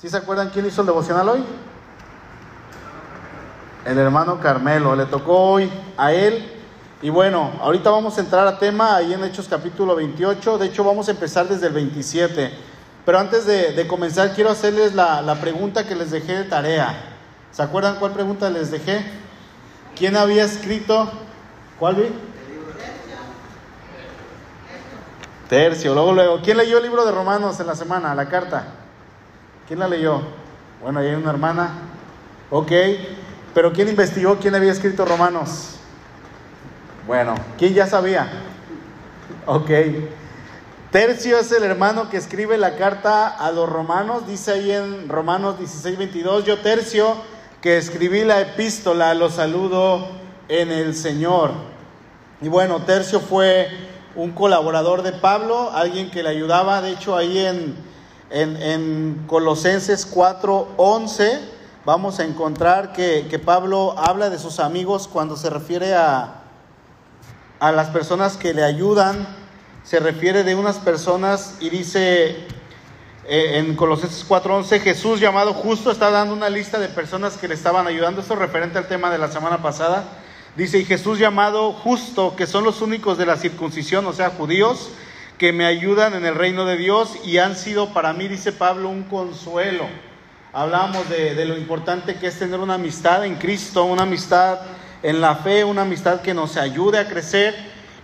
¿Sí se acuerdan quién hizo el devocional hoy? El hermano Carmelo, le tocó hoy a él. Y bueno, ahorita vamos a entrar a tema ahí en Hechos capítulo 28. De hecho, vamos a empezar desde el 27. Pero antes de, comenzar, quiero hacerles la, pregunta que les dejé de tarea. ¿Se acuerdan cuál pregunta les dejé? ¿Quién había escrito? ¿Cuál vi? Tercio, luego, luego. ¿Quién leyó el libro de Romanos en la semana, la carta? ¿Quién la leyó? Bueno, ahí hay una hermana. Ok. Pero ¿quién investigó quién había escrito Romanos? Bueno, ¿quién ya sabía? Ok. Tercio es el hermano que escribe la carta a los romanos. Dice ahí en Romanos 16, 22. Yo, Tercio, que escribí la epístola, lo saludo en el Señor. Y bueno, Tercio fue un colaborador de Pablo, alguien que le ayudaba, de hecho ahí en, en, en Colosenses 4:11 vamos a encontrar que, que, Pablo habla de sus amigos cuando se refiere a, a las personas que le ayudan, se refiere de unas personas y dice eh, en Colosenses 4:11, Jesús llamado justo está dando una lista de personas que le estaban ayudando, esto referente al tema de la semana pasada. Dice, y Jesús llamado justo, que son los únicos de la circuncisión, o sea, judíos, que me ayudan en el reino de Dios y han sido para mí, dice Pablo, un consuelo. Hablamos de, de lo importante que es tener una amistad en Cristo, una amistad en la fe, una amistad que nos ayude a crecer.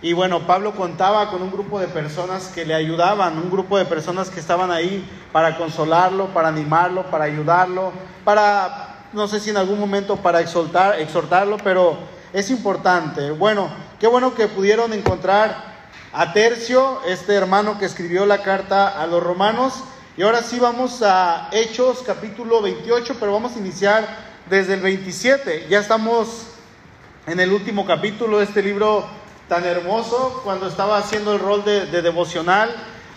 Y bueno, Pablo contaba con un grupo de personas que le ayudaban, un grupo de personas que estaban ahí para consolarlo, para animarlo, para ayudarlo, para, no sé si en algún momento para exhortar, exhortarlo, pero es importante. Bueno, qué bueno que pudieron encontrar a Tercio, este hermano que escribió la carta a los romanos. Y ahora sí vamos a Hechos capítulo 28, pero vamos a iniciar desde el 27. Ya estamos en el último capítulo de este libro tan hermoso. Cuando estaba haciendo el rol de, devocional,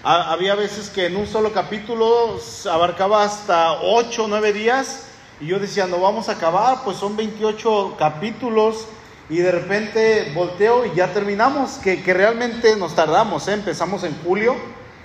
había veces que en un solo capítulo abarcaba hasta 8 o 9 días. Y yo decía, no vamos a acabar, pues son 28 capítulos y de repente volteo y ya terminamos, que, realmente nos tardamos, ¿eh? empezamos en julio,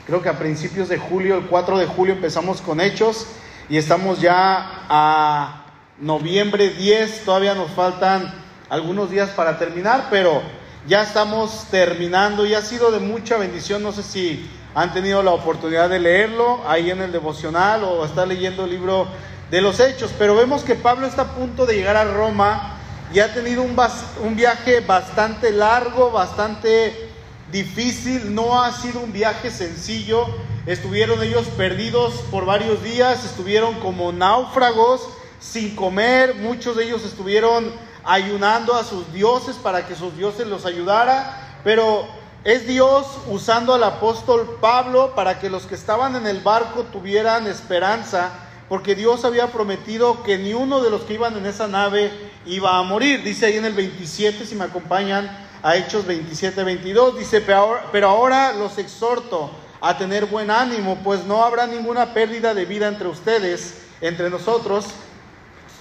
creo que a principios de julio, el 4 de julio empezamos con hechos y estamos ya a noviembre 10, todavía nos faltan algunos días para terminar, pero ya estamos terminando y ha sido de mucha bendición, no sé si han tenido la oportunidad de leerlo ahí en el devocional o estar leyendo el libro de los hechos, pero vemos que Pablo está a punto de llegar a Roma, y ha tenido un, viaje bastante largo, bastante difícil, no ha sido un viaje sencillo. Estuvieron ellos perdidos por varios días, estuvieron como náufragos sin comer, muchos de ellos estuvieron ayunando a sus dioses para que sus dioses los ayudara, pero es Dios usando al apóstol Pablo para que los que estaban en el barco tuvieran esperanza, porque Dios había prometido que ni uno de los que iban en esa nave iba a morir. Dice ahí en el 27, si me acompañan a Hechos 27, 22, dice, pero ahora, pero ahora los exhorto a tener buen ánimo, pues no habrá ninguna pérdida de vida entre ustedes, entre nosotros,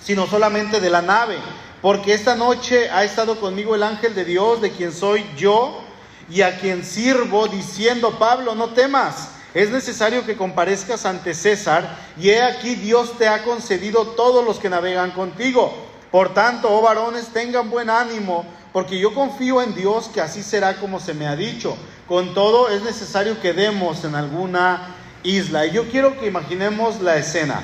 sino solamente de la nave, porque esta noche ha estado conmigo el ángel de Dios, de quien soy yo y a quien sirvo, diciendo, Pablo, no temas. Es necesario que comparezcas ante César, y he aquí Dios te ha concedido todos los que navegan contigo. Por tanto, oh varones, tengan buen ánimo, porque yo confío en Dios que así será como se me ha dicho. Con todo, es necesario que demos en alguna isla. Y yo quiero que imaginemos la escena.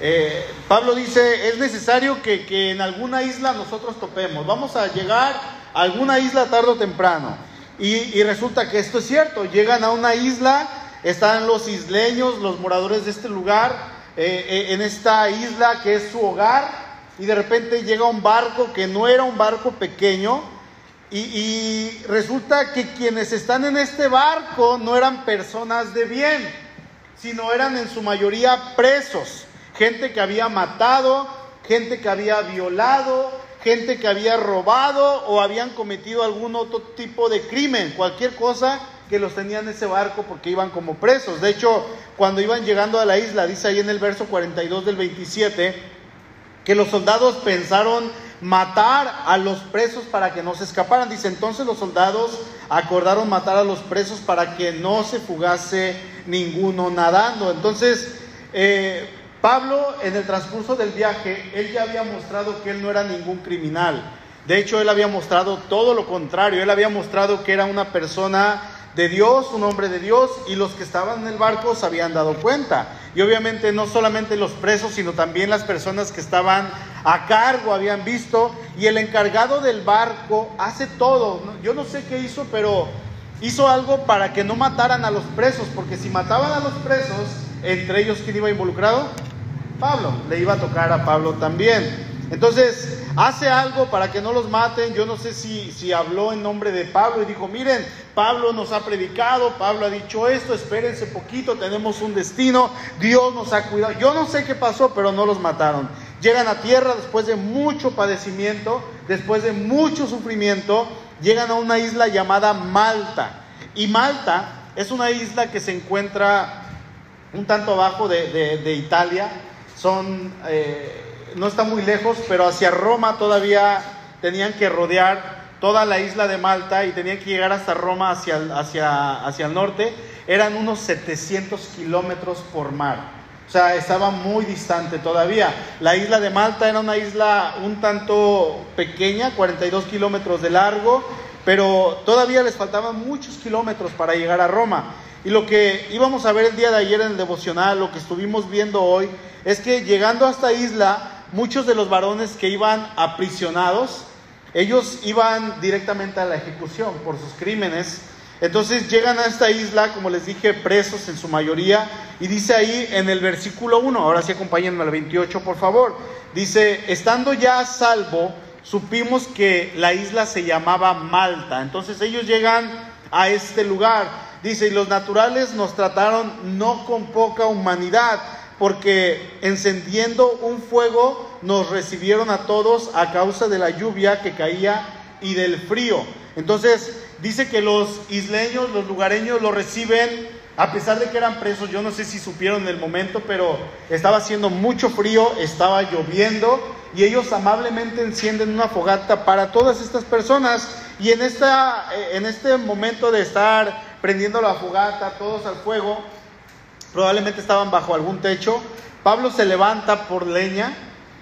Eh, Pablo dice, es necesario que, que en alguna isla nosotros topemos. Vamos a llegar a alguna isla tarde o temprano. Y, y, resulta que esto es cierto. Llegan a una isla, están los isleños, los moradores de este lugar, eh, eh, en esta isla que es su hogar y de repente llega un barco que no era un barco pequeño y, resulta que quienes están en este barco no eran personas de bien, sino eran en su mayoría presos, gente que había matado, gente que había violado, gente que había robado o habían cometido algún otro tipo de crimen, cualquier cosa que los tenían en ese barco porque iban como presos. De hecho, cuando iban llegando a la isla, dice ahí en el verso 42 del 27, que los soldados pensaron matar a los presos para que no se escaparan. Dice, entonces los soldados acordaron matar a los presos para que no se fugase ninguno nadando. Entonces, eh, Pablo en el transcurso del viaje, él ya había mostrado que él no era ningún criminal. De hecho, él había mostrado todo lo contrario. Él había mostrado que era una persona de Dios, un hombre de Dios, y los que estaban en el barco se habían dado cuenta. Y obviamente no solamente los presos, sino también las personas que estaban a cargo habían visto. Y el encargado del barco hace todo. Yo no sé qué hizo, pero hizo algo para que no mataran a los presos, porque si mataban a los presos, entre ellos, ¿quién iba involucrado? Pablo, le iba a tocar a Pablo también. Entonces, hace algo para que no los maten. Yo no sé si, si habló en nombre de Pablo y dijo, miren, Pablo nos ha predicado, Pablo ha dicho esto, espérense poquito, tenemos un destino, Dios nos ha cuidado. Yo no sé qué pasó, pero no los mataron. Llegan a tierra después de mucho padecimiento, después de mucho sufrimiento, llegan a una isla llamada Malta. Y Malta es una isla que se encuentra un tanto abajo de, Italia. Son, eh, no está muy lejos, pero hacia Roma todavía tenían que rodear toda la isla de Malta y tenían que llegar hasta Roma hacia, hacia, hacia el norte. Eran unos 700 kilómetros por mar. O sea, estaba muy distante todavía. La isla de Malta era una isla un tanto pequeña, 42 kilómetros de largo, pero todavía les faltaban muchos kilómetros para llegar a Roma. Y lo que íbamos a ver el día de ayer en el devocional, lo que estuvimos viendo hoy, es que llegando a esta isla, muchos de los varones que iban aprisionados, ellos iban directamente a la ejecución por sus crímenes. Entonces llegan a esta isla, como les dije, presos en su mayoría, y dice ahí en el versículo 1, ahora sí acompáñenme al 28 por favor, dice, estando ya a salvo, supimos que la isla se llamaba Malta. Entonces ellos llegan a este lugar Dice, y los naturales nos trataron no con poca humanidad, porque encendiendo un fuego nos recibieron a todos a causa de la lluvia que caía y del frío. Entonces dice que los isleños, los lugareños lo reciben a pesar de que eran presos, yo no sé si supieron en el momento, pero estaba haciendo mucho frío, estaba lloviendo y ellos amablemente encienden una fogata para todas estas personas y en, esta, en este momento de estar prendiendo la fogata, todos al fuego, probablemente estaban bajo algún techo. Pablo se levanta por leña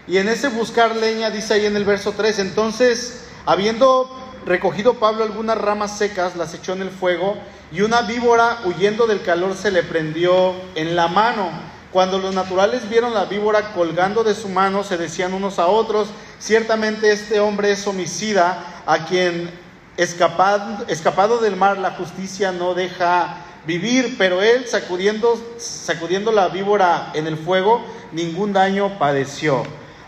y en ese buscar leña dice ahí en el verso 3, entonces, habiendo recogido Pablo algunas ramas secas, las echó en el fuego y una víbora huyendo del calor se le prendió en la mano. Cuando los naturales vieron la víbora colgando de su mano, se decían unos a otros, ciertamente este hombre es homicida, a quien escapado, escapado del mar, la justicia no deja vivir, pero él sacudiendo, sacudiendo la víbora en el fuego, ningún daño padeció.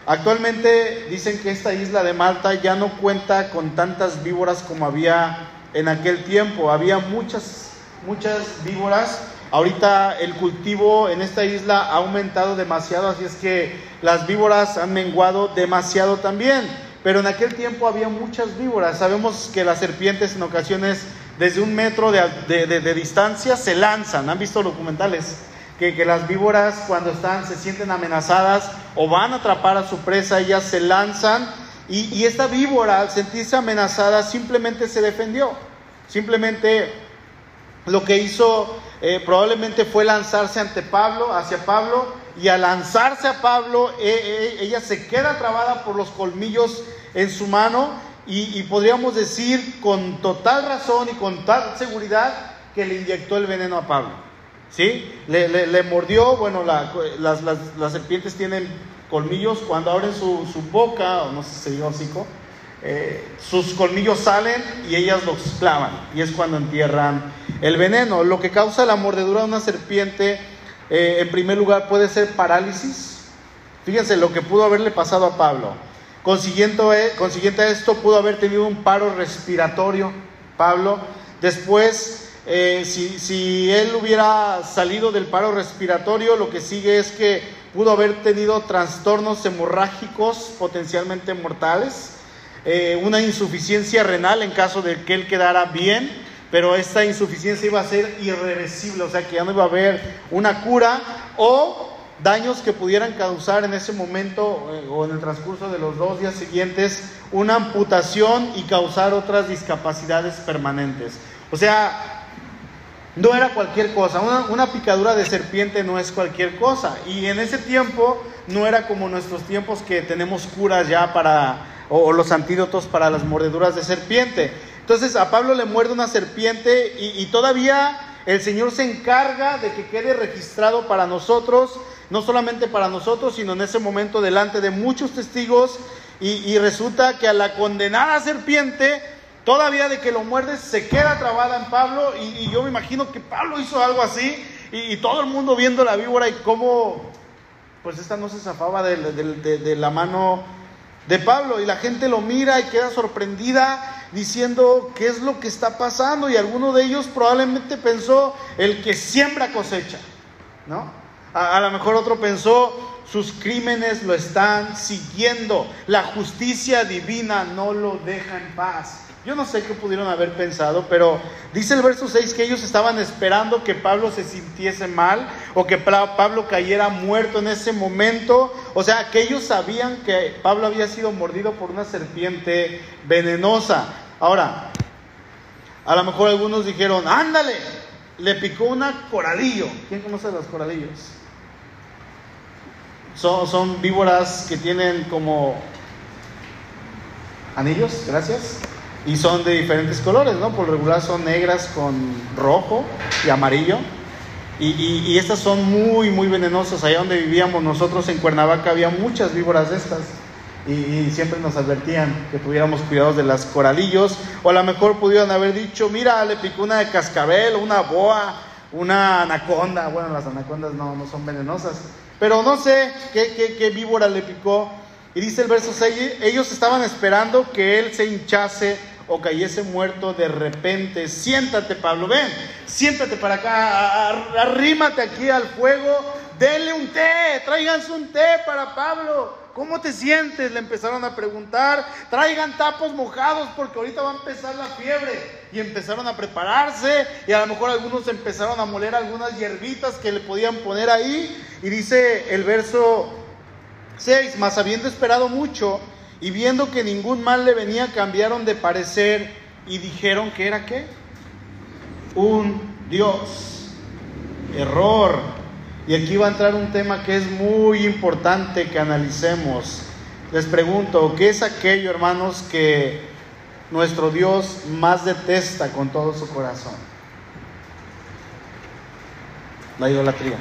Actualmente dicen que esta isla de Malta ya no cuenta con tantas víboras como había en aquel tiempo. Había muchas, muchas víboras. Ahorita el cultivo en esta isla ha aumentado demasiado, así es que las víboras han menguado demasiado también pero en aquel tiempo había muchas víboras. Sabemos que las serpientes en ocasiones desde un metro de, distancia se lanzan. ¿Han visto documentales? Que, las víboras cuando están, se sienten amenazadas o van a atrapar a su presa, ellas se lanzan y, y esta víbora al sentirse amenazada simplemente se defendió. Simplemente lo que hizo eh, probablemente fue lanzarse ante Pablo, hacia Pablo, y al lanzarse a Pablo, eh, eh, ella se queda trabada por los colmillos en su mano y, podríamos decir con total razón y con total seguridad que le inyectó el veneno a Pablo. ¿Sí? Le, mordió, bueno, las, serpientes tienen colmillos, cuando abren su, boca, o no sé si se diga hocico, eh, sus colmillos salen y ellas los clavan, y es cuando entierran el veneno. Lo que causa la mordedura de una serpiente eh, en primer lugar, puede ser parálisis. Fíjense lo que pudo haberle pasado a Pablo. Consiguiente, consiguiente a esto, pudo haber tenido un paro respiratorio, Pablo. Después, eh, si, si, él hubiera salido del paro respiratorio, lo que sigue es que pudo haber tenido trastornos hemorrágicos potencialmente mortales, eh, una insuficiencia renal en caso de que él quedara bien pero esta insuficiencia iba a ser irreversible, o sea que ya no iba a haber una cura o daños que pudieran causar en ese momento eh, o en el transcurso de los dos días siguientes una amputación y causar otras discapacidades permanentes. O sea, no era cualquier cosa. Una, picadura de serpiente no es cualquier cosa. Y en ese tiempo no era como nuestros tiempos que tenemos curas ya para, o, los antídotos para las mordeduras de serpiente. Entonces a Pablo le muerde una serpiente y, todavía el Señor se encarga de que quede registrado para nosotros, no solamente para nosotros, sino en ese momento delante de muchos testigos. y resulta que a la condenada serpiente Todavía de que lo muerde se queda trabada en Pablo. Y, yo me imagino que Pablo hizo algo así y, todo el mundo viendo la víbora y cómo pues esta no se zafaba de, la mano de Pablo. Y la gente lo mira y queda sorprendida diciendo qué es lo que está pasando y alguno de ellos probablemente pensó el que siembra cosecha, ¿no? A, a lo mejor otro pensó sus crímenes lo están siguiendo, la justicia divina no lo deja en paz. Yo no sé qué pudieron haber pensado, pero dice el verso 6 que ellos estaban esperando que Pablo se sintiese mal o que Pablo cayera muerto en ese momento. O sea, que ellos sabían que Pablo había sido mordido por una serpiente venenosa. Ahora, a lo mejor algunos dijeron, ándale, le picó una coralillo. ¿Quién conoce los coralillos? Son, son víboras que tienen como anillos, gracias y son de diferentes colores, ¿no? Por regular son negras con rojo y amarillo. Y, estas son muy, muy venenosas. Allá donde vivíamos nosotros en Cuernavaca había muchas víboras de estas. Y, siempre nos advertían que tuviéramos cuidados de las coralillos. O a lo mejor pudieron haber dicho, mira, le picó una de cascabel, una boa, una anaconda. Bueno, las anacondas no, no son venenosas. Pero no sé qué, qué, qué víbora le picó. Y dice el verso 6, ellos estaban esperando que él se hinchase o cayese muerto de repente. Siéntate, Pablo, ven, siéntate para acá, arrímate aquí al fuego, denle un té, tráiganse un té para Pablo. ¿Cómo te sientes? Le empezaron a preguntar. Traigan tapos mojados porque ahorita va a empezar la fiebre. Y empezaron a prepararse y a lo mejor algunos empezaron a moler algunas hierbitas que le podían poner ahí. Y dice el verso 6, más habiendo esperado mucho, y viendo que ningún mal le venía, cambiaron de parecer y dijeron que era qué? Un Dios. Error. Y aquí va a entrar un tema que es muy importante que analicemos. Les pregunto, ¿qué es aquello, hermanos, que nuestro Dios más detesta con todo su corazón? La idolatría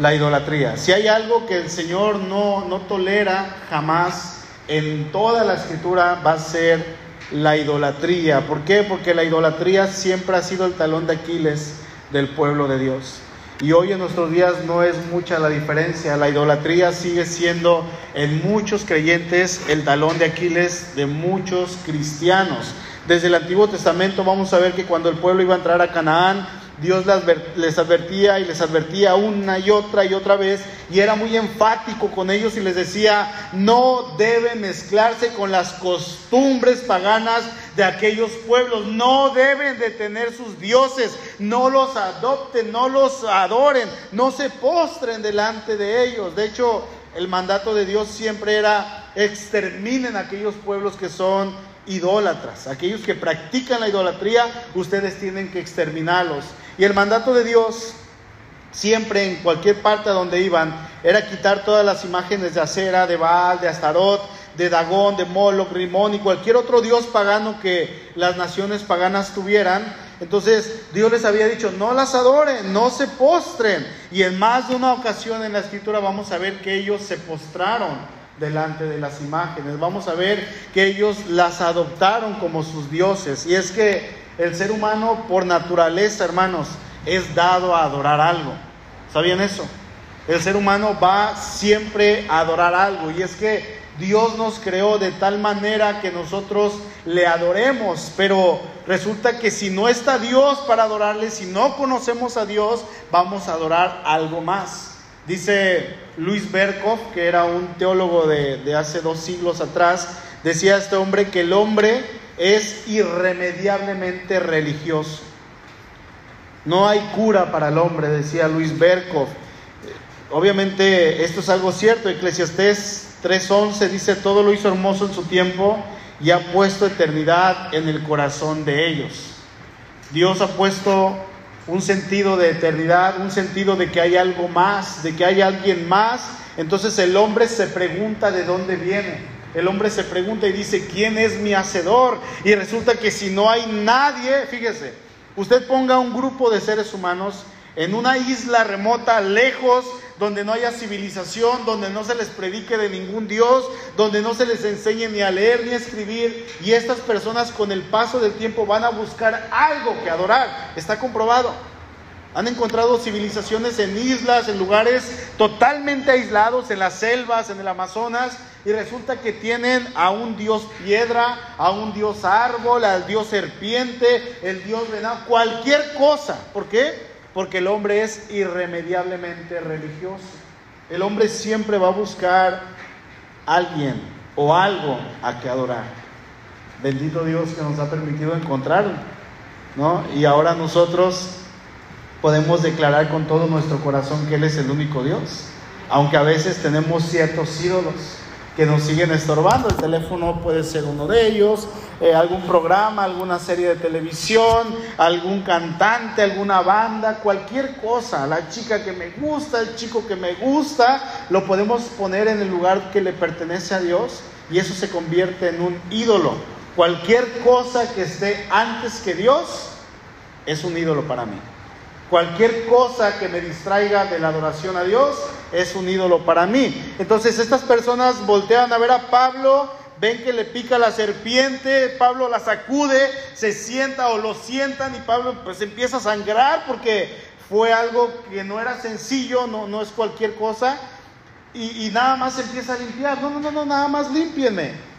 la idolatría. Si hay algo que el Señor no, no tolera jamás en toda la escritura va a ser la idolatría. ¿Por qué? Porque la idolatría siempre ha sido el talón de Aquiles del pueblo de Dios. Y hoy en nuestros días no es mucha la diferencia. La idolatría sigue siendo en muchos creyentes el talón de Aquiles de muchos cristianos. Desde el Antiguo Testamento vamos a ver que cuando el pueblo iba a entrar a Canaán, Dios les advertía y les advertía una y otra y otra vez y era muy enfático con ellos y les decía, no deben mezclarse con las costumbres paganas de aquellos pueblos, no deben de tener sus dioses, no los adopten, no los adoren, no se postren delante de ellos. De hecho, el mandato de Dios siempre era exterminen aquellos pueblos que son idólatras, aquellos que practican la idolatría, ustedes tienen que exterminarlos. Y el mandato de Dios, siempre en cualquier parte donde iban, era quitar todas las imágenes de acera, de Baal, de Astarot, de Dagón, de Moloch, Rimón y cualquier otro dios pagano que las naciones paganas tuvieran. Entonces Dios les había dicho, no las adoren, no se postren. Y en más de una ocasión en la escritura vamos a ver que ellos se postraron delante de las imágenes. Vamos a ver que ellos las adoptaron como sus dioses. Y es que el ser humano por naturaleza, hermanos, es dado a adorar algo. ¿Sabían eso? El ser humano va siempre a adorar algo. Y es que Dios nos creó de tal manera que nosotros le adoremos. Pero resulta que si no está Dios para adorarle, si no conocemos a Dios, vamos a adorar algo más. Dice Luis Berkov, que era un teólogo de, de hace dos siglos atrás, decía este hombre que el hombre es irremediablemente religioso. No hay cura para el hombre, decía Luis Berkov. Obviamente esto es algo cierto. Eclesiastés 3:11 dice, todo lo hizo hermoso en su tiempo y ha puesto eternidad en el corazón de ellos. Dios ha puesto un sentido de eternidad, un sentido de que hay algo más, de que hay alguien más. Entonces el hombre se pregunta de dónde viene. El hombre se pregunta y dice, ¿quién es mi hacedor? Y resulta que si no hay nadie, fíjese, usted ponga un grupo de seres humanos en una isla remota, lejos, donde no haya civilización, donde no se les predique de ningún Dios, donde no se les enseñe ni a leer ni a escribir, y estas personas con el paso del tiempo van a buscar algo que adorar. Está comprobado. Han encontrado civilizaciones en islas, en lugares totalmente aislados, en las selvas, en el Amazonas, y resulta que tienen a un dios piedra, a un dios árbol, al dios serpiente, el dios venado, cualquier cosa. ¿Por qué? Porque el hombre es irremediablemente religioso. El hombre siempre va a buscar alguien o algo a que adorar. Bendito Dios que nos ha permitido encontrarlo, ¿no? Y ahora nosotros podemos declarar con todo nuestro corazón que Él es el único Dios, aunque a veces tenemos ciertos ídolos que nos siguen estorbando. El teléfono puede ser uno de ellos, eh, algún programa, alguna serie de televisión, algún cantante, alguna banda, cualquier cosa. La chica que me gusta, el chico que me gusta, lo podemos poner en el lugar que le pertenece a Dios y eso se convierte en un ídolo. Cualquier cosa que esté antes que Dios es un ídolo para mí. Cualquier cosa que me distraiga de la adoración a Dios es un ídolo para mí. Entonces estas personas voltean a ver a Pablo, ven que le pica la serpiente, Pablo la sacude, se sienta o lo sientan y Pablo pues empieza a sangrar porque fue algo que no era sencillo, no, no es cualquier cosa. Y, y nada más empieza a limpiar. No, no, no, no, nada más límpienme.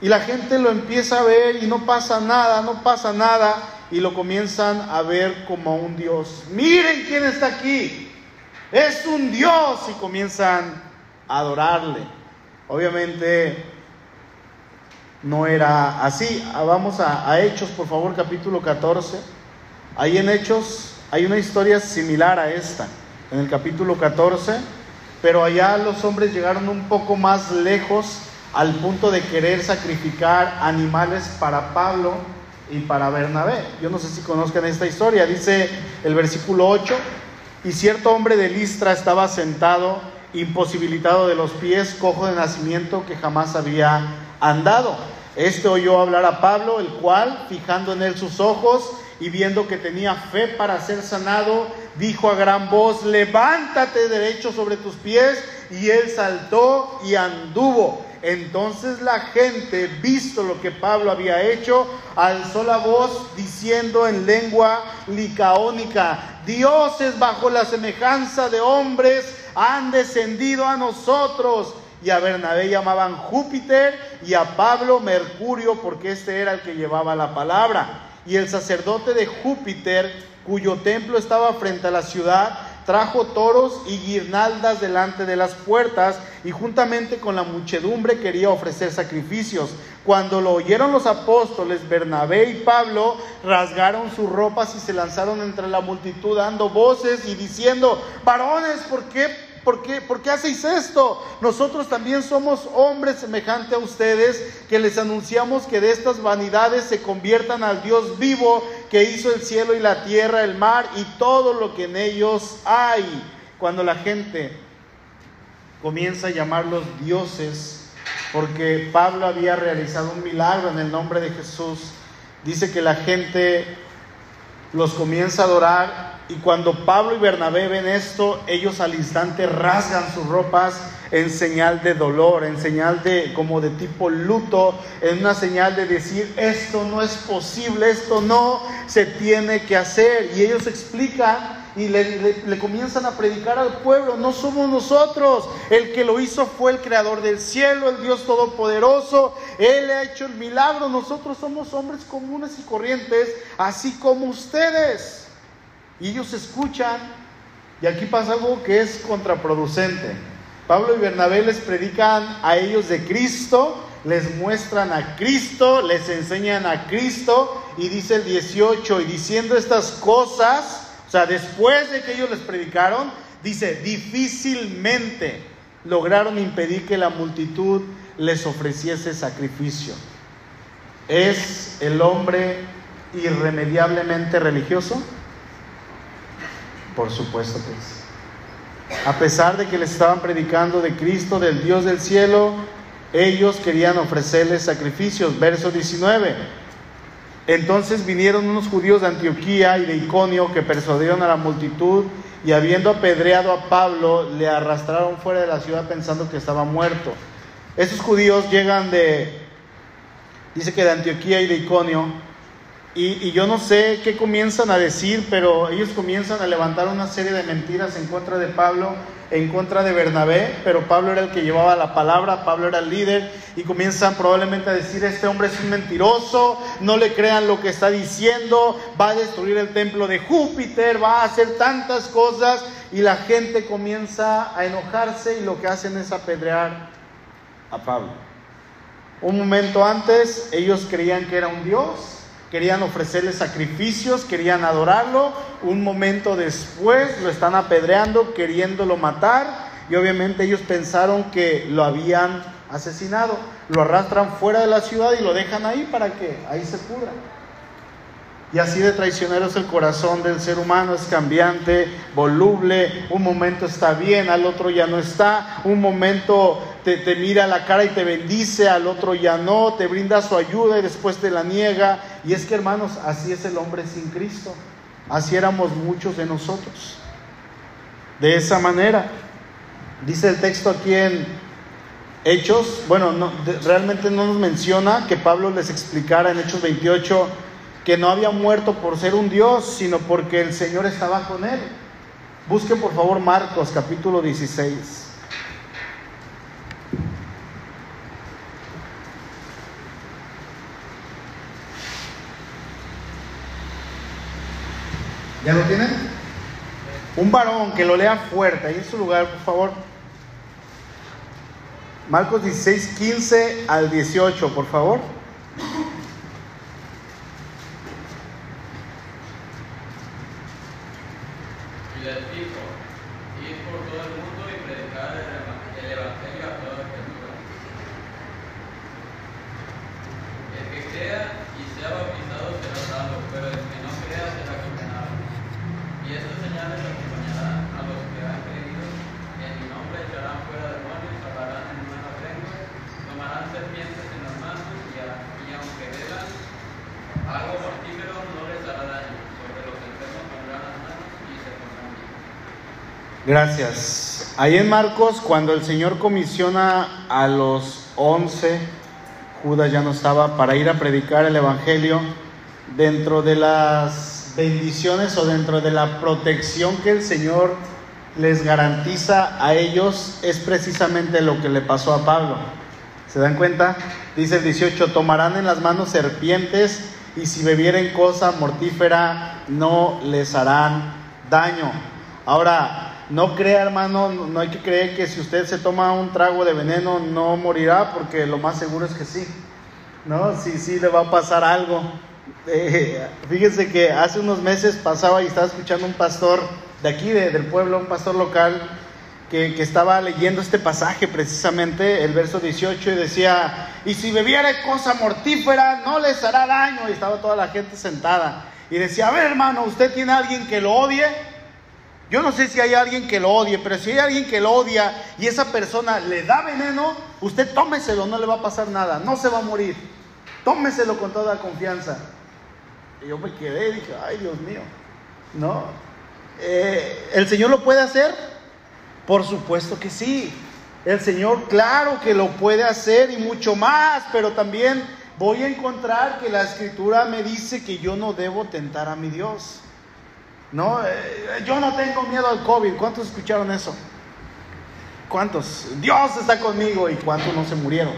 Y la gente lo empieza a ver y no pasa nada, no pasa nada y lo comienzan a ver como un Dios. Miren quién está aquí. Es un Dios y comienzan a adorarle. Obviamente no era así. Ah, vamos a, Hechos, por favor, capítulo 14. Ahí en Hechos hay una historia similar a esta, en el capítulo 14, pero allá los hombres llegaron un poco más lejos al punto de querer sacrificar animales para Pablo y para Bernabé. Yo no sé si conozcan esta historia. Dice el versículo 8, y cierto hombre de Listra estaba sentado, imposibilitado de los pies, cojo de nacimiento, que jamás había andado. Este oyó hablar a Pablo, el cual, fijando en él sus ojos y viendo que tenía fe para ser sanado, dijo a gran voz, levántate derecho sobre tus pies, y él saltó y anduvo. Entonces la gente, visto lo que Pablo había hecho, alzó la voz diciendo en lengua licaónica, dioses bajo la semejanza de hombres han descendido a nosotros. Y a Bernabé llamaban Júpiter y a Pablo Mercurio porque este era el que llevaba la palabra. Y el sacerdote de Júpiter, cuyo templo estaba frente a la ciudad, trajo toros y guirnaldas delante de las puertas y juntamente con la muchedumbre quería ofrecer sacrificios. Cuando lo oyeron los apóstoles, Bernabé y Pablo rasgaron sus ropas y se lanzaron entre la multitud dando voces y diciendo, varones, ¿por qué ¿Por qué, ¿Por qué, hacéis esto? Nosotros también somos hombres semejante a ustedes que les anunciamos que de estas vanidades se conviertan al Dios vivo que hizo el cielo y la tierra, el mar y todo lo que en ellos hay. Cuando la gente comienza a llamarlos dioses, porque Pablo había realizado un milagro en el nombre de Jesús, dice que la gente los comienza a adorar y cuando Pablo y Bernabé ven esto, ellos al instante rasgan sus ropas en señal de dolor, en señal de como de tipo luto, en una señal de decir esto no es posible, esto no se tiene que hacer. Y ellos explican y le, le, comienzan a predicar al pueblo, no somos nosotros, el que lo hizo fue el creador del cielo, el Dios todopoderoso, Él ha hecho el milagro, nosotros somos hombres comunes y corrientes, así como ustedes. Y ellos escuchan, y aquí pasa algo que es contraproducente. Pablo y Bernabé les predican a ellos de Cristo, les muestran a Cristo, les enseñan a Cristo, y dice el 18, y diciendo estas cosas, o sea, después de que ellos les predicaron, dice, difícilmente lograron impedir que la multitud les ofreciese sacrificio. Es el hombre irremediablemente religioso? Por supuesto que sí. A pesar de que les estaban predicando de Cristo, del Dios del cielo, ellos querían ofrecerles sacrificios. Verso 19. Entonces vinieron unos judíos de Antioquía y de Iconio que persuadieron a la multitud y habiendo apedreado a Pablo, le arrastraron fuera de la ciudad pensando que estaba muerto. Esos judíos llegan de, dice que de Antioquía y de Iconio, y, yo no sé qué comienzan a decir, pero ellos comienzan a levantar una serie de mentiras en contra de Pablo, en contra de Bernabé, pero Pablo era el que llevaba la palabra, Pablo era el líder, y comienzan probablemente a decir, este hombre es un mentiroso, no le crean lo que está diciendo, va a destruir el templo de Júpiter, va a hacer tantas cosas, y la gente comienza a enojarse y lo que hacen es apedrear a Pablo. Un momento antes ellos creían que era un Dios, querían ofrecerle sacrificios, querían adorarlo, un momento después lo están apedreando, queriéndolo matar, y obviamente ellos pensaron que lo habían asesinado, lo arrastran fuera de la ciudad y lo dejan ahí para que ahí se pudra. Y así de traicionero es el corazón del ser humano, es cambiante, voluble, un momento está bien, al otro ya no está, un momento te, mira la cara y te bendice, al otro ya no, te brinda su ayuda y después te la niega. Y es que hermanos, así es el hombre sin Cristo, así éramos muchos de nosotros. De esa manera, dice el texto aquí en Hechos, bueno, no, realmente no nos menciona que Pablo les explicara en Hechos 28 que no había muerto por ser un Dios, sino porque el Señor estaba con él. Busquen por favor Marcos capítulo 16. ¿Ya lo tienen? Un varón que lo lea fuerte, ahí en su lugar, por favor. Marcos 16, 15 al 18, por favor. Ciudad Pico, ir por todo el mundo y predicar el Evangelio a toda criatura. El que crea y sea bautizado será salvo, pero el que no crea será condenado. Y estas señales Gracias. Ahí en Marcos, cuando el Señor comisiona a los once, Judas ya no estaba, para ir a predicar el Evangelio, dentro de las bendiciones o dentro de la protección que el Señor les garantiza a ellos, es precisamente lo que le pasó a Pablo. ¿Se dan cuenta? Dice el 18, tomarán en las manos serpientes y si bebieren cosa mortífera no les harán daño. Ahora, no crea, hermano, no hay que creer que si usted se toma un trago de veneno no morirá, porque lo más seguro es que sí. ¿No? Sí, sí, le va a pasar algo. Eh, fíjense que hace unos meses pasaba y estaba escuchando un pastor de aquí, del pueblo, un pastor local, que, que, estaba leyendo este pasaje precisamente, el verso 18, y decía, y si bebiera cosa mortífera, no les hará daño. Y estaba toda la gente sentada. Y decía, a ver hermano, ¿usted tiene a alguien que lo odie? Yo no sé si hay alguien que lo odie, pero si hay alguien que lo odia y esa persona le da veneno, usted tómeselo, no le va a pasar nada, no se va a morir. Tómeselo con toda confianza. Y yo me quedé y dije, ay Dios mío, no. Eh, ¿El Señor lo puede hacer? Por supuesto que sí. El Señor, claro que lo puede hacer y mucho más, pero también voy a encontrar que la escritura me dice que yo no debo tentar a mi Dios. No, eh, yo no tengo miedo al COVID. ¿Cuántos escucharon eso? ¿Cuántos? Dios está conmigo y cuántos no se murieron.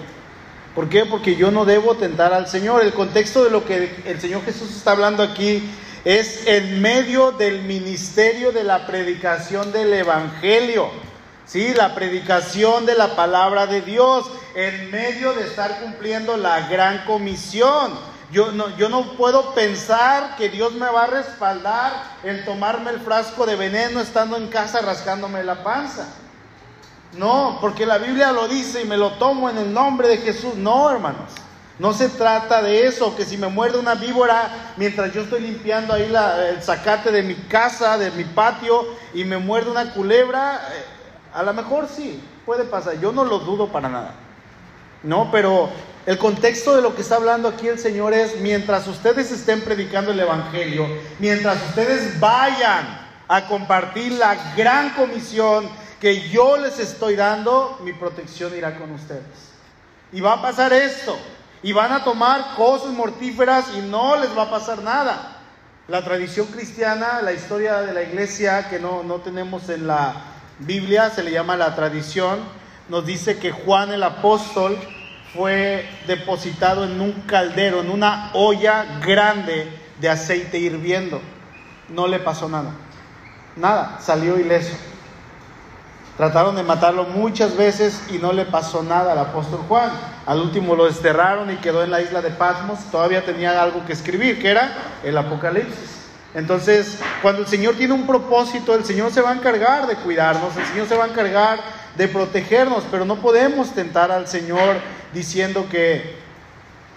¿Por qué? Porque yo no debo tentar al Señor. El contexto de lo que el Señor Jesús está hablando aquí es en medio del ministerio de la predicación del Evangelio. Sí, la predicación de la palabra de Dios, en medio de estar cumpliendo la gran comisión. Yo no, yo no puedo pensar que Dios me va a respaldar en tomarme el frasco de veneno estando en casa rascándome la panza. No, porque la Biblia lo dice y me lo tomo en el nombre de Jesús. No, hermanos. No se trata de eso, que si me muerde una víbora mientras yo estoy limpiando ahí el zacate de mi casa, de mi patio, y me muerde una culebra, eh, a lo mejor sí, puede pasar. Yo no lo dudo para nada. No, pero el contexto de lo que está hablando aquí el Señor es, mientras ustedes estén predicando el Evangelio, mientras ustedes vayan a compartir la gran comisión que yo les estoy dando, mi protección irá con ustedes. Y va a pasar esto y van a tomar cosas mortíferas y no les va a pasar nada. La tradición cristiana, la historia de la iglesia que no, no tenemos en la Biblia, se le llama la tradición, nos dice que Juan el apóstol fue depositado en un caldero, en una olla grande de aceite hirviendo. No le pasó nada. Nada, salió ileso. Trataron de matarlo muchas veces y no le pasó nada al apóstol Juan. Al último lo desterraron y quedó en la isla de Patmos. Todavía tenía algo que escribir, que era el Apocalipsis. Entonces, cuando el Señor tiene un propósito, el Señor se va a encargar de cuidarnos, el Señor se va a encargar de protegernos, pero no podemos tentar al Señor diciendo que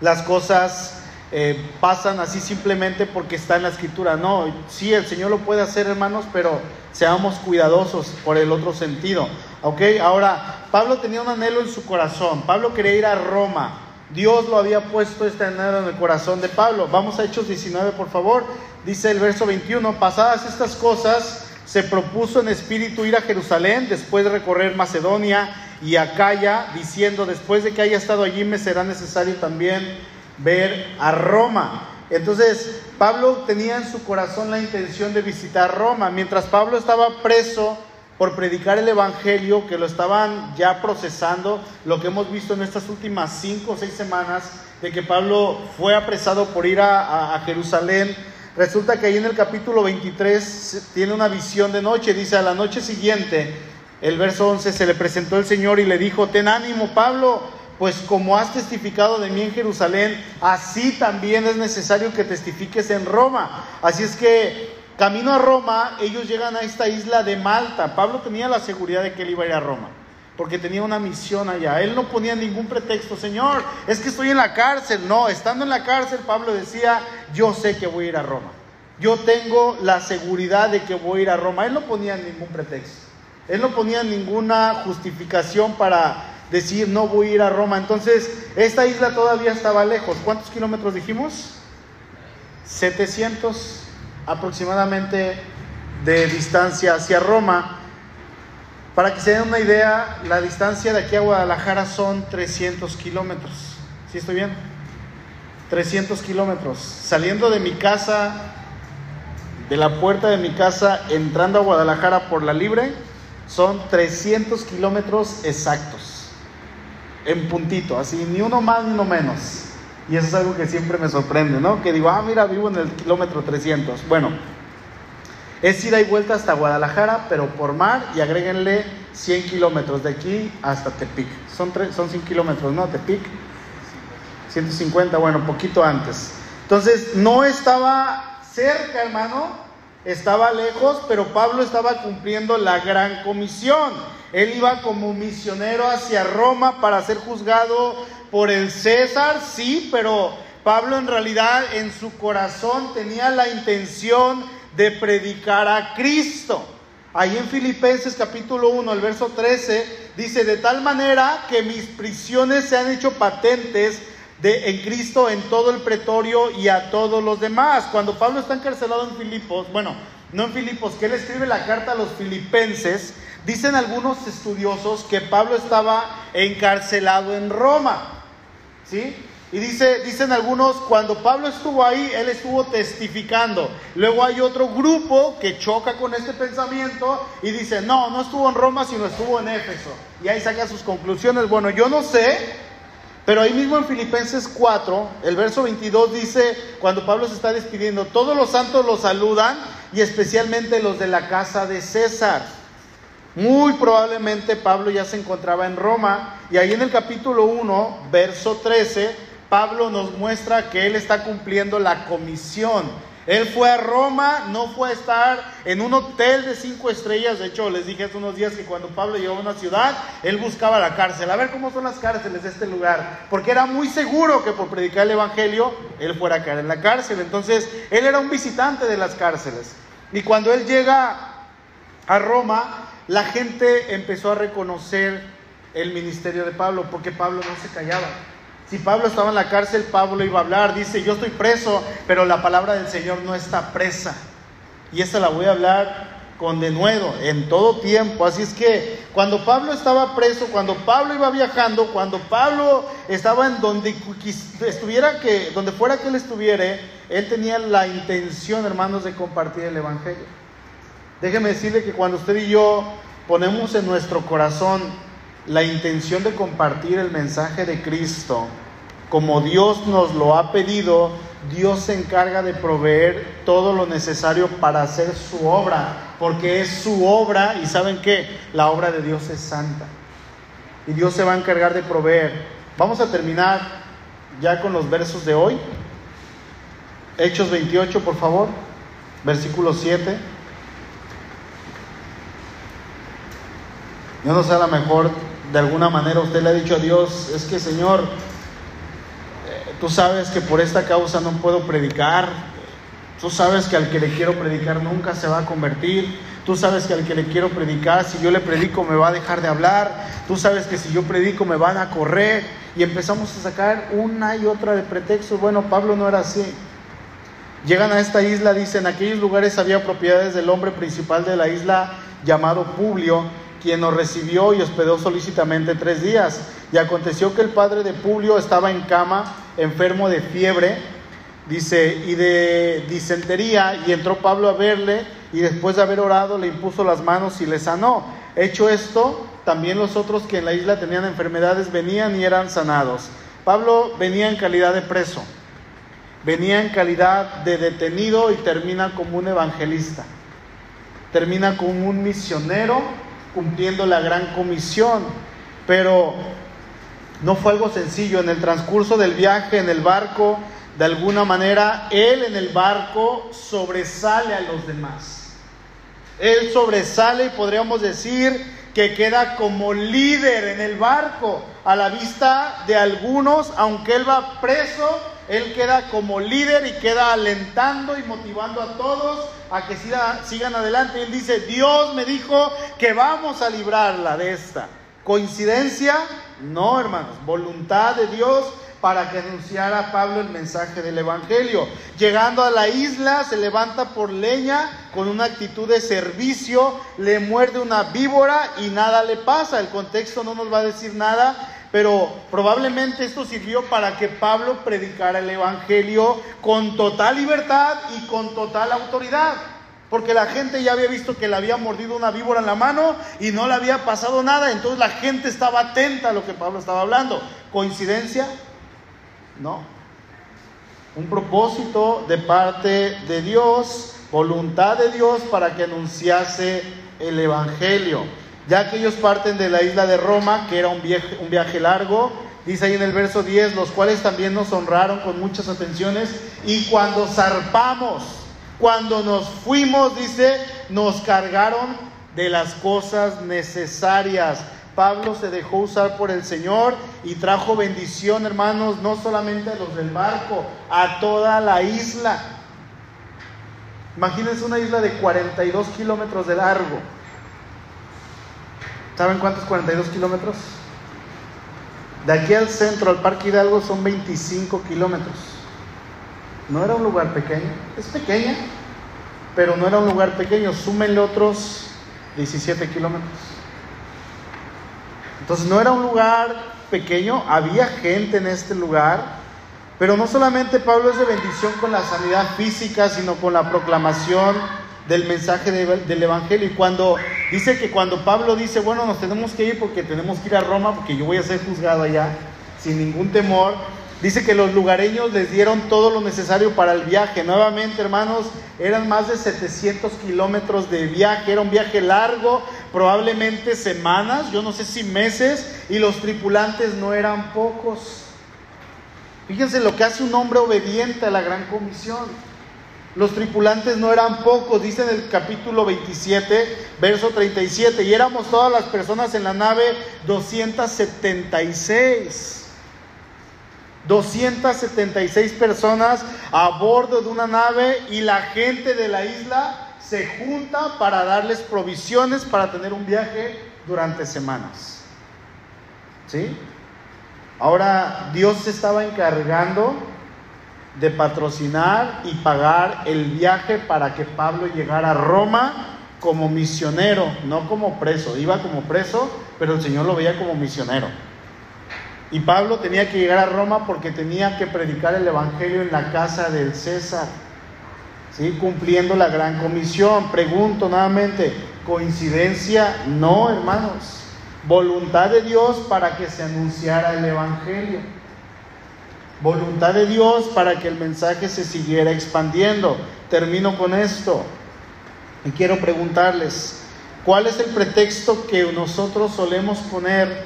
las cosas eh, pasan así simplemente porque está en la escritura. No, sí, el Señor lo puede hacer, hermanos, pero seamos cuidadosos por el otro sentido. ¿Ok? Ahora, Pablo tenía un anhelo en su corazón. Pablo quería ir a Roma. Dios lo había puesto este anhelo en el corazón de Pablo. Vamos a Hechos 19, por favor. Dice el verso 21, pasadas estas cosas, se propuso en espíritu ir a Jerusalén, después de recorrer Macedonia y Acaya, diciendo, después de que haya estado allí, me será necesario también ver a Roma. Entonces, Pablo tenía en su corazón la intención de visitar Roma. Mientras Pablo estaba preso por predicar el Evangelio, que lo estaban ya procesando, lo que hemos visto en estas últimas cinco o seis semanas, de que Pablo fue apresado por ir a, Jerusalén. Resulta que ahí en el capítulo 23 tiene una visión de noche, dice, a la noche siguiente, el verso 11, se le presentó el Señor y le dijo, ten ánimo Pablo, pues como has testificado de mí en Jerusalén, así también es necesario que testifiques en Roma. Así es que camino a Roma, ellos llegan a esta isla de Malta. Pablo tenía la seguridad de que él iba a ir a Roma, porque tenía una misión allá. Él no ponía ningún pretexto, Señor, es que estoy en la cárcel. No, estando en la cárcel, Pablo decía, yo sé que voy a ir a Roma. Yo tengo la seguridad de que voy a ir a Roma. Él no ponía ningún pretexto. Él no ponía ninguna justificación para decir no voy a ir a Roma. Entonces, esta isla todavía estaba lejos. ¿Cuántos kilómetros dijimos? 700 aproximadamente de distancia hacia Roma. Para que se den una idea, la distancia de aquí a Guadalajara son 300 kilómetros. ¿Sí estoy bien? 300 kilómetros. Saliendo de mi casa, de la puerta de mi casa, entrando a Guadalajara por la libre, son 300 kilómetros exactos en puntito, así, ni uno más ni uno menos. Y eso es algo que siempre me sorprende, ¿no? Que digo, ah, mira, vivo en el kilómetro 300. Bueno, es ida y vuelta hasta Guadalajara, pero por mar y agréguenle 100 kilómetros de aquí hasta Tepic. Son, son 100 kilómetros, ¿no? Tepic. 150, bueno, poquito antes. Entonces, no estaba cerca, hermano, estaba lejos, pero Pablo estaba cumpliendo la gran comisión. Él iba como misionero hacia Roma para ser juzgado por el César, sí, pero Pablo en realidad en su corazón tenía la intención de predicar a Cristo. Ahí en Filipenses capítulo 1, el verso 13, dice, de tal manera que mis prisiones se han hecho patentes de, en Cristo en todo el pretorio y a todos los demás. Cuando Pablo está encarcelado en Filipos, bueno, no en Filipos, que él escribe la carta a los filipenses, Dicen algunos estudiosos que Pablo estaba encarcelado en Roma. ¿Sí? Y dice, dicen algunos, cuando Pablo estuvo ahí, él estuvo testificando. Luego hay otro grupo que choca con este pensamiento y dice, no, no estuvo en Roma, sino estuvo en Éfeso. Y ahí saca sus conclusiones. Bueno, yo no sé, pero ahí mismo en Filipenses 4, el verso 22 dice, cuando Pablo se está despidiendo, todos los santos lo saludan y especialmente los de la casa de César. Muy probablemente Pablo ya se encontraba en Roma y ahí en el capítulo 1, verso 13, Pablo nos muestra que él está cumpliendo la comisión. Él fue a Roma, no fue a estar en un hotel de cinco estrellas. De hecho, les dije hace unos días que cuando Pablo llegó a una ciudad, él buscaba la cárcel. A ver cómo son las cárceles de este lugar. Porque era muy seguro que por predicar el Evangelio, él fuera a caer en la cárcel. Entonces, él era un visitante de las cárceles. Y cuando él llega a Roma, la gente empezó a reconocer el ministerio de Pablo, porque Pablo no se callaba. Si Pablo estaba en la cárcel, Pablo iba a hablar. Dice, yo estoy preso, pero la palabra del Señor no está presa. Y esa la voy a hablar con denuedo, en todo tiempo. Así es que cuando Pablo estaba preso, cuando Pablo iba viajando, cuando Pablo estaba en donde estuviera que, donde fuera que él estuviera, él tenía la intención, hermanos, de compartir el Evangelio. Déjeme decirle que cuando usted y yo ponemos en nuestro corazón la intención de compartir el mensaje de Cristo, como Dios nos lo ha pedido, Dios se encarga de proveer todo lo necesario para hacer su obra, porque es su obra y saben que la obra de Dios es santa. Y Dios se va a encargar de proveer. Vamos a terminar ya con los versos de hoy. Hechos 28, por favor, versículo 7. Yo no sé, a lo mejor de alguna manera usted le ha dicho a Dios, es que Señor, tú sabes que por esta causa no puedo predicar, tú sabes que al que le quiero predicar nunca se va a convertir, tú sabes que al que le quiero predicar, si yo le predico me va a dejar de hablar, tú sabes que si yo predico me van a correr y empezamos a sacar una y otra de pretextos. Bueno, Pablo no era así. Llegan a esta isla, dicen, en aquellos lugares había propiedades del hombre principal de la isla llamado Publio, quien nos recibió y hospedó solícitamente tres días. Y aconteció que el padre de Publio estaba en cama, enfermo de fiebre, dice, y de disentería, y entró Pablo a verle, y después de haber orado le impuso las manos y le sanó. Hecho esto, también los otros que en la isla tenían enfermedades venían y eran sanados. Pablo venía en calidad de preso, venía en calidad de detenido y termina como un evangelista, termina como un misionero cumpliendo la gran comisión. Pero no fue algo sencillo. En el transcurso del viaje en el barco, de alguna manera, él en el barco sobresale a los demás. Él sobresale y podríamos decir que queda como líder en el barco a la vista de algunos, aunque él va preso, él queda como líder y queda alentando y motivando a todos a que sigan adelante. Él dice, Dios me dijo que vamos a librarla de esta. ¿Coincidencia? No, hermanos. Voluntad de Dios para que anunciara a Pablo el mensaje del Evangelio. Llegando a la isla, se levanta por leña con una actitud de servicio, le muerde una víbora y nada le pasa. El contexto no nos va a decir nada, pero probablemente esto sirvió para que Pablo predicara el Evangelio con total libertad y con total autoridad. Porque la gente ya había visto que le había mordido una víbora en la mano y no le había pasado nada. Entonces la gente estaba atenta a lo que Pablo estaba hablando. ¿Coincidencia? No. Un propósito de parte de Dios, voluntad de Dios para que anunciase el Evangelio ya que ellos parten de la isla de Roma, que era un viaje, largo, dice ahí en el verso 10, los cuales también nos honraron con muchas atenciones, y cuando zarpamos, cuando nos fuimos, dice, nos cargaron de las cosas necesarias. Pablo se dejó usar por el Señor y trajo bendición, hermanos, no solamente a los del barco, a toda la isla. Imagínense una isla de 42 kilómetros de largo. ¿Saben cuántos 42 kilómetros? De aquí al centro, al Parque Hidalgo, son 25 kilómetros. No era un lugar pequeño, es pequeña, pero no era un lugar pequeño. Súmenle otros 17 kilómetros. Entonces no era un lugar pequeño, había gente en este lugar, pero no solamente Pablo es de bendición con la sanidad física, sino con la proclamación del mensaje del Evangelio. Y cuando dice que cuando Pablo dice, bueno, nos tenemos que ir porque tenemos que ir a Roma, porque yo voy a ser juzgado allá, sin ningún temor, dice que los lugareños les dieron todo lo necesario para el viaje. Nuevamente, hermanos, eran más de 700 kilómetros de viaje, era un viaje largo, probablemente semanas, yo no sé si meses, y los tripulantes no eran pocos. Fíjense lo que hace un hombre obediente a la gran comisión. Los tripulantes no eran pocos, dice en el capítulo 27, verso 37, y éramos todas las personas en la nave 276. 276 personas a bordo de una nave y la gente de la isla se junta para darles provisiones para tener un viaje durante semanas. ¿Sí? Ahora Dios se estaba encargando de patrocinar y pagar el viaje para que Pablo llegara a Roma como misionero, no como preso. Iba como preso, pero el Señor lo veía como misionero. Y Pablo tenía que llegar a Roma porque tenía que predicar el Evangelio en la casa del César, ¿sí? cumpliendo la gran comisión. Pregunto nuevamente, ¿coincidencia? No, hermanos. Voluntad de Dios para que se anunciara el Evangelio. Voluntad de Dios para que el mensaje se siguiera expandiendo. Termino con esto. Y quiero preguntarles, ¿cuál es el pretexto que nosotros solemos poner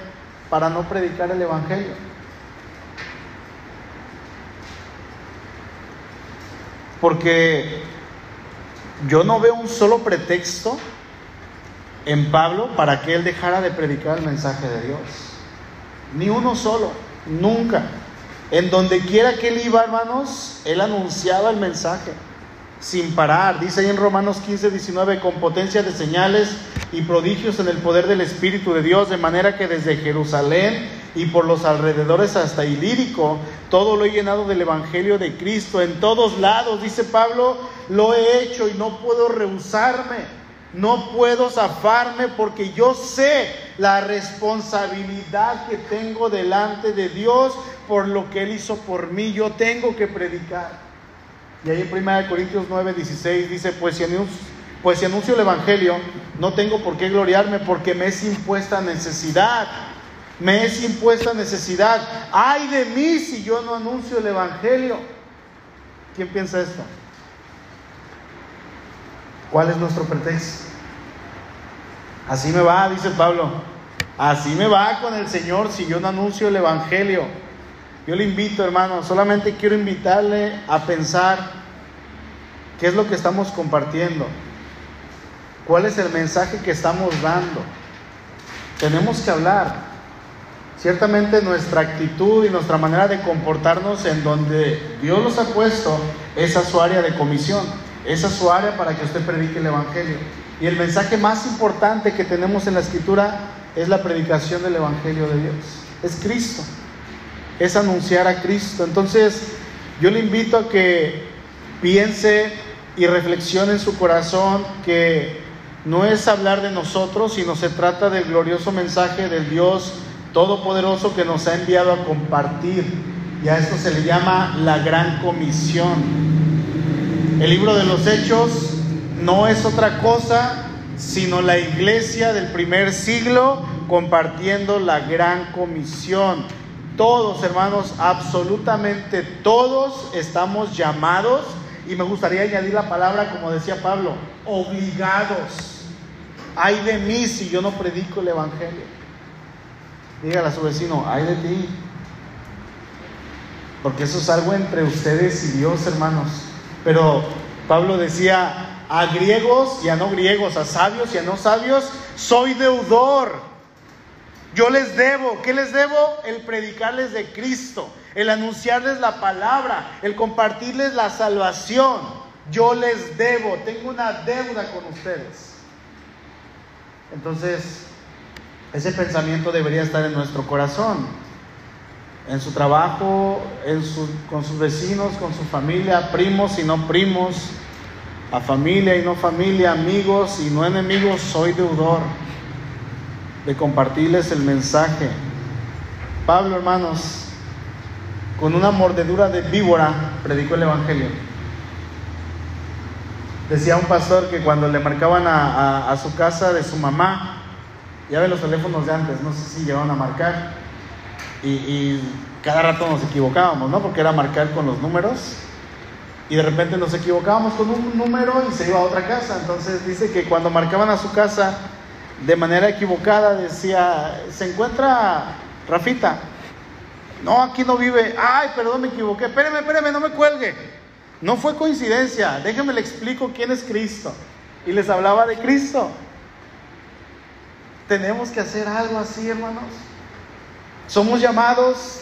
para no predicar el Evangelio? Porque yo no veo un solo pretexto en Pablo para que él dejara de predicar el mensaje de Dios. Ni uno solo, nunca. En donde quiera que él iba, hermanos, él anunciaba el mensaje sin parar. Dice ahí en Romanos 15, 19, con potencia de señales y prodigios en el poder del Espíritu de Dios, de manera que desde Jerusalén y por los alrededores hasta Ilírico, todo lo he llenado del Evangelio de Cristo. En todos lados, dice Pablo, lo he hecho y no puedo rehusarme. No puedo zafarme porque yo sé la responsabilidad que tengo delante de Dios por lo que Él hizo por mí. Yo tengo que predicar. Y ahí en 1 Corintios 9, 16 dice, pues si, anuncio, pues si anuncio el Evangelio, no tengo por qué gloriarme porque me es impuesta necesidad. Me es impuesta necesidad. Ay de mí si yo no anuncio el Evangelio. ¿Quién piensa esto? ¿Cuál es nuestro pretexto? Así me va, dice Pablo. Así me va con el Señor si yo no anuncio el Evangelio. Yo le invito, hermano, solamente quiero invitarle a pensar qué es lo que estamos compartiendo. ¿Cuál es el mensaje que estamos dando? Tenemos que hablar. Ciertamente nuestra actitud y nuestra manera de comportarnos en donde Dios los ha puesto, esa es su área de comisión. Esa es su área para que usted predique el Evangelio. Y el mensaje más importante que tenemos en la Escritura es la predicación del Evangelio de Dios. Es Cristo. Es anunciar a Cristo. Entonces, yo le invito a que piense y reflexione en su corazón que no es hablar de nosotros, sino se trata del glorioso mensaje del Dios Todopoderoso que nos ha enviado a compartir. Y a esto se le llama la gran comisión. El libro de los Hechos no es otra cosa sino la iglesia del primer siglo compartiendo la gran comisión. Todos, hermanos, absolutamente todos estamos llamados, y me gustaría añadir la palabra, como decía Pablo, obligados. Ay de mí si yo no predico el Evangelio. Dígale a su vecino, ay de ti. Porque eso es algo entre ustedes y Dios, hermanos. Pero Pablo decía, a griegos y a no griegos, a sabios y a no sabios, soy deudor. Yo les debo, ¿qué les debo? El predicarles de Cristo, el anunciarles la palabra, el compartirles la salvación. Yo les debo, tengo una deuda con ustedes. Entonces, ese pensamiento debería estar en nuestro corazón en su trabajo, su, con sus vecinos, con su familia, primos y no primos, a familia y no familia, amigos y no enemigos, soy deudor de compartirles el mensaje. Pablo, hermanos, con una mordedura de víbora, predicó el Evangelio. Decía un pastor que cuando le marcaban a, a su casa de su mamá, ya ven los teléfonos de antes, no sé si llegaron a marcar, y, cada rato nos equivocábamos, ¿no? Porque era marcar con los números y de repente nos equivocábamos con un número y se iba a otra casa. Entonces dice que cuando marcaban a su casa de manera equivocada decía, se encuentra Rafita. No, aquí no vive. Ay, perdón, me equivoqué. Espéreme, espéreme, no me cuelgue. No fue coincidencia. Déjenme le explico quién es Cristo. Y les hablaba de Cristo. Tenemos que hacer algo así, hermanos. Somos llamados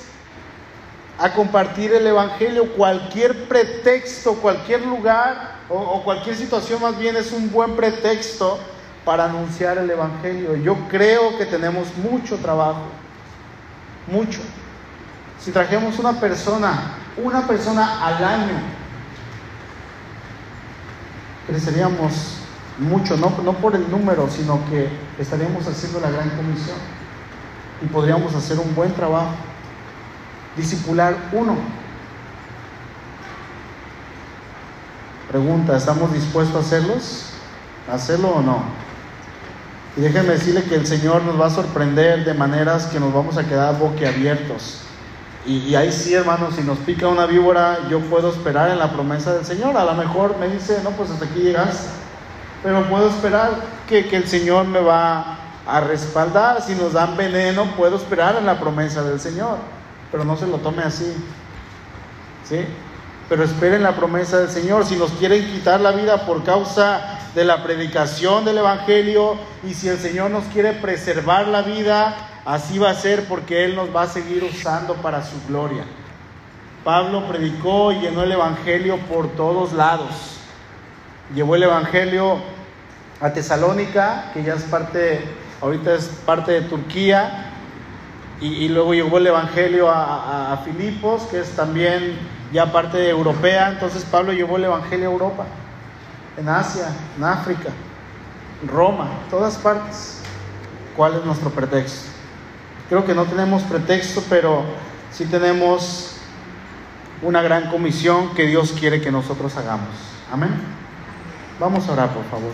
a compartir el Evangelio. Cualquier pretexto, cualquier lugar o, cualquier situación más bien es un buen pretexto para anunciar el Evangelio. Yo creo que tenemos mucho trabajo, mucho. Si trajemos una persona, una persona al año, creceríamos mucho, no, no por el número, sino que estaríamos haciendo la gran comisión y podríamos hacer un buen trabajo. Discipular uno. Pregunta, ¿estamos dispuestos a hacerlos? ¿A hacerlo o no? Y déjenme decirle que el Señor nos va a sorprender de maneras que nos vamos a quedar boquiabiertos. Y, y ahí sí, hermanos, si nos pica una víbora, yo puedo esperar en la promesa del Señor. A lo mejor me dice, no, pues hasta aquí llegas. Pero puedo esperar que, que el Señor me va a respaldar. Si nos dan veneno, puedo esperar en la promesa del Señor. Pero no se lo tome así. ¿Sí? Pero esperen la promesa del Señor. Si nos quieren quitar la vida por causa de la predicación del Evangelio y si el Señor nos quiere preservar la vida, así va a ser porque Él nos va a seguir usando para su gloria. Pablo predicó y llenó el Evangelio por todos lados. Llevó el Evangelio a Tesalónica, que ya es parte, ahorita es parte de Turquía, y, luego llevó el Evangelio a, Filipos, que es también ya parte europea. Entonces Pablo llevó el Evangelio a Europa en Asia, en África, Roma, en todas partes. ¿Cuál es nuestro pretexto? Creo que no tenemos pretexto, pero sí tenemos una gran comisión que Dios quiere que nosotros hagamos. Amén. Vamos a orar, por favor.